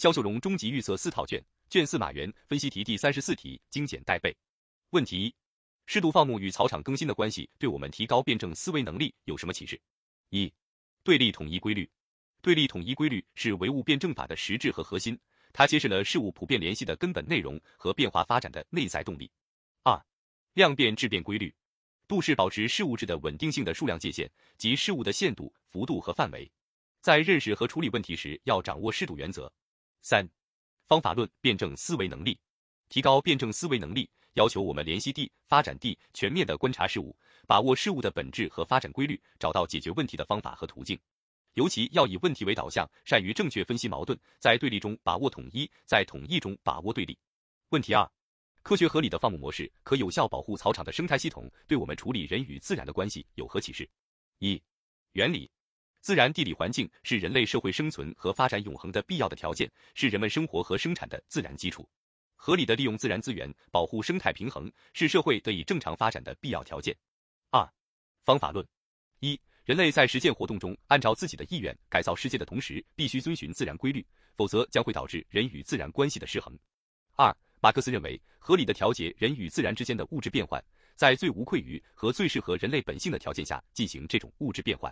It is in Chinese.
肖秀荣终极预测四套卷，卷四马原分析题第三十四题，精简带背。问题一：适度放牧与草场更新的关系，对我们提高辩证思维能力有什么启示？一、对立统一规律。对立统一规律是唯物辩证法的实质和核心，它揭示了事物普遍联系的根本内容和变化发展的内在动力。二、量变质变规律。度是保持事物质的稳定性的数量界限，即事物的限度、幅度和范围。在认识和处理问题时，要掌握适度原则。三、方法论辩证思维能力。提高辩证思维能力，要求我们联系地、发展地，全面的观察事物，把握事物的本质和发展规律，找到解决问题的方法和途径。尤其要以问题为导向，善于正确分析矛盾，在对立中把握统一，在统一中把握对立。问题二。科学合理的放牧模式可有效保护草场的生态系统，对我们处理人与自然的关系有何启示？一、原理：自然地理环境是人类社会生存和发展永恒的必要的条件，是人们生活和生产的自然基础。合理的利用自然资源，保护生态平衡，是社会得以正常发展的必要条件。二、方法论：一、人类在实践活动中按照自己的意愿改造世界的同时，必须遵循自然规律，否则将会导致人与自然关系的失衡。二、马克思认为，合理的调节人与自然之间的物质变换，在最无愧于和最适合人类本性的条件下进行这种物质变换。